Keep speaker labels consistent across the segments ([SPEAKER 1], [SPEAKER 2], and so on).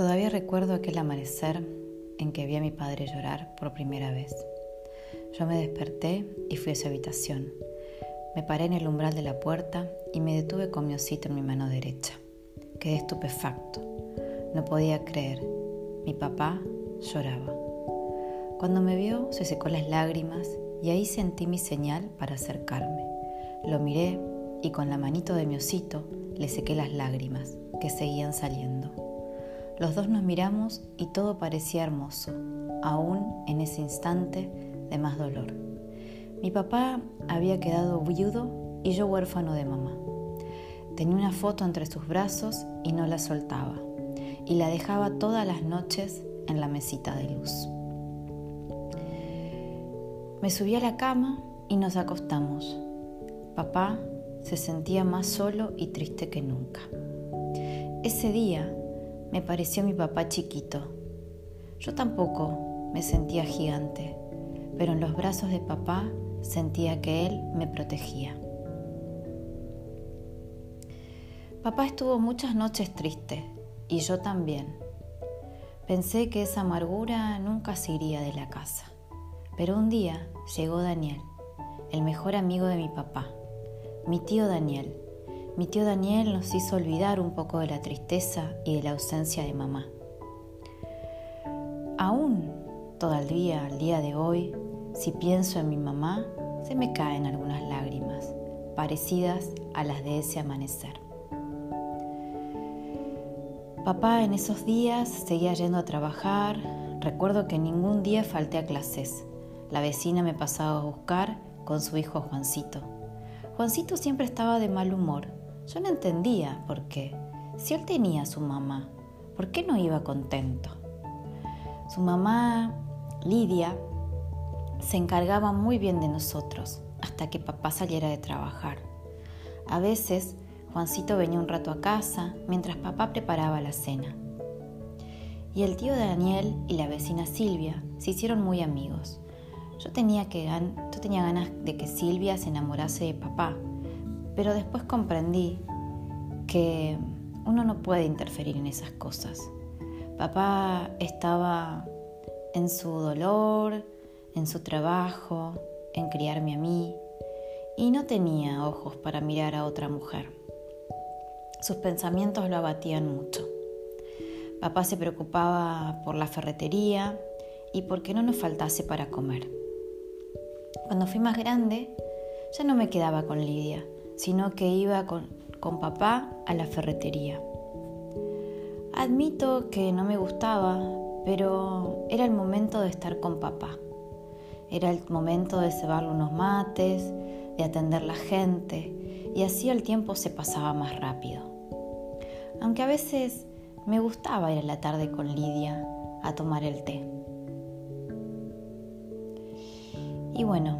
[SPEAKER 1] Todavía recuerdo aquel amanecer en que vi a mi padre llorar por primera vez. Yo me desperté y fui a su habitación. Me paré en el umbral de la puerta y me detuve con mi osito en mi mano derecha. Quedé estupefacto. No podía creer. Mi papá lloraba. Cuando me vio, se secó las lágrimas y ahí sentí mi señal para acercarme. Lo miré y con la manito de mi osito le sequé las lágrimas que seguían saliendo. Los dos nos miramos y todo parecía hermoso, aún en ese instante de más dolor. Mi papá había quedado viudo y yo huérfano de mamá. Tenía una foto entre sus brazos y no la soltaba, y la dejaba todas las noches en la mesita de luz. Me subí a la cama y nos acostamos. Papá se sentía más solo y triste que nunca. Ese día me pareció mi papá chiquito. Yo tampoco me sentía gigante, pero en los brazos de papá sentía que él me protegía. Papá estuvo muchas noches triste y yo también. Pensé que esa amargura nunca se iría de la casa. Pero un día llegó Daniel, el mejor amigo de mi papá, mi tío Daniel, mi tío Daniel nos hizo olvidar un poco de la tristeza y de la ausencia de mamá. Aún todavía al día de hoy, si pienso en mi mamá, se me caen algunas lágrimas, parecidas a las de ese amanecer. Papá en esos días seguía yendo a trabajar, recuerdo que ningún día falté a clases. La vecina me pasaba a buscar con su hijo Juancito. Juancito siempre estaba de mal humor yo no entendía por qué. Si él tenía a su mamá, ¿por qué no iba contento? Su mamá, Lidia, se encargaba muy bien de nosotros hasta que papá saliera de trabajar. A veces Juancito venía un rato a casa mientras papá preparaba la cena. Y el tío Daniel y la vecina Silvia se hicieron muy amigos. Yo tenía, que, yo tenía ganas de que Silvia se enamorase de papá, pero después comprendí que uno no puede interferir en esas cosas. Papá estaba en su dolor, en su trabajo, en criarme a mí, y no tenía ojos para mirar a otra mujer. Sus pensamientos lo abatían mucho. Papá se preocupaba por la ferretería y por que no nos faltase para comer. Cuando fui más grande, ya no me quedaba con Lidia, sino que iba con, con papá a la ferretería. Admito que no me gustaba, pero era el momento de estar con papá. Era el momento de cebarle unos mates, de atender la gente, y así el tiempo se pasaba más rápido. Aunque a veces me gustaba ir a la tarde con Lidia a tomar el té. Y bueno,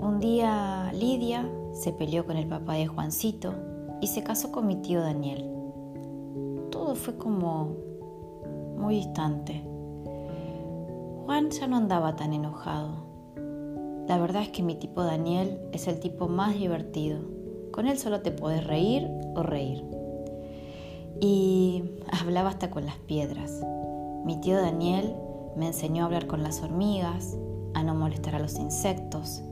[SPEAKER 1] un día Lidia se peleó con el papá de Juancito y se casó con mi tío Daniel. Todo fue como muy distante. Juan ya no andaba tan enojado. La verdad es que mi tipo Daniel es el tipo más divertido. Con él solo te puedes reír o reír. Y hablaba hasta con las piedras. Mi tío Daniel me enseñó a hablar con las hormigas, a no molestar a los insectos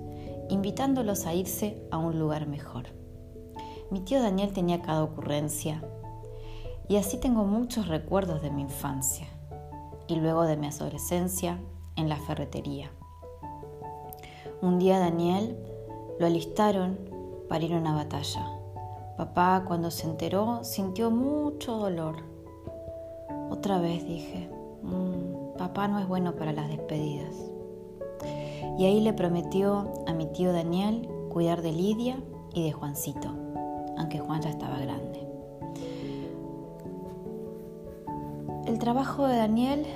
[SPEAKER 1] invitándolos a irse a un lugar mejor. Mi tío Daniel tenía cada ocurrencia y así tengo muchos recuerdos de mi infancia y luego de mi adolescencia en la ferretería. Un día Daniel lo alistaron para ir a una batalla. Papá cuando se enteró sintió mucho dolor. Otra vez dije, mm, papá no es bueno para las despedidas y ahí le prometió a mi tío Daniel cuidar de Lidia y de Juancito, aunque Juan ya estaba grande. El trabajo de Daniel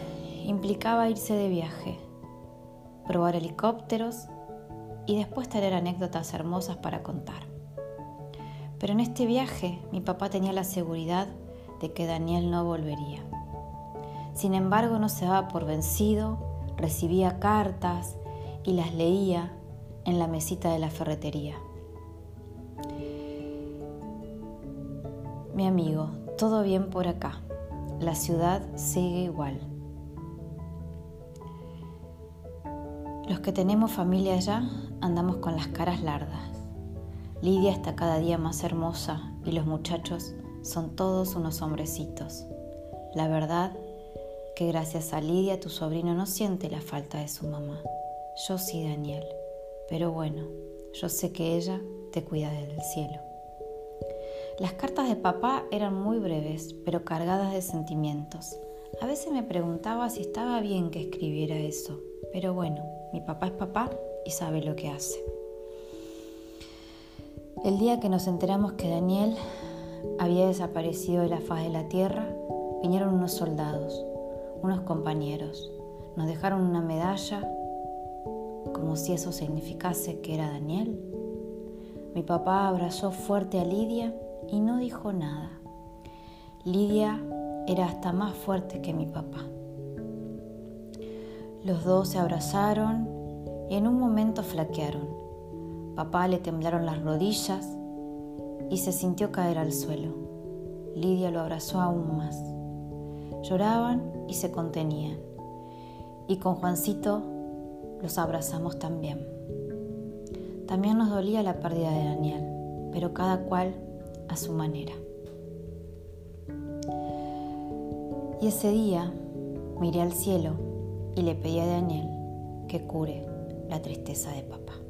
[SPEAKER 1] implicaba irse de viaje, probar helicópteros y después tener anécdotas hermosas para contar. Pero en este viaje mi papá tenía la seguridad de que Daniel no volvería. Sin embargo, no se daba por vencido, recibía cartas, y las leía en la mesita de la ferretería. Mi amigo, todo bien por acá. la ciudad sigue igual. Los que tenemos familia allá andamos con las caras largas. Lidia está cada día más hermosa y los muchachos son todos unos hombrecitos. La verdad que gracias a Lidia tu sobrino no siente la falta de su mamá. Yo sí, Daniel. Pero bueno, yo sé que ella te cuida desde el cielo. Las cartas de papá eran muy breves, pero cargadas de sentimientos. A veces me preguntaba si estaba bien que escribiera eso, pero bueno, mi papá es papá y sabe lo que hace. El día que nos enteramos que Daniel había desaparecido de la faz de la tierra, vinieron unos soldados, unos compañeros. Nos dejaron una medalla como si eso significase que era Daniel. Mi papá abrazó fuerte a Lidia y no dijo nada. Lidia era hasta más fuerte que mi papá. Los dos se abrazaron y en un momento flaquearon. Papá le temblaron las rodillas y se sintió caer al suelo. Lidia lo abrazó aún más. Lloraban y se contenían. Y con Juancito los abrazamos también. También nos dolía la pérdida de Daniel, pero cada cual a su manera. Y ese día miré al cielo y le pedí a Daniel que cure la tristeza de papá.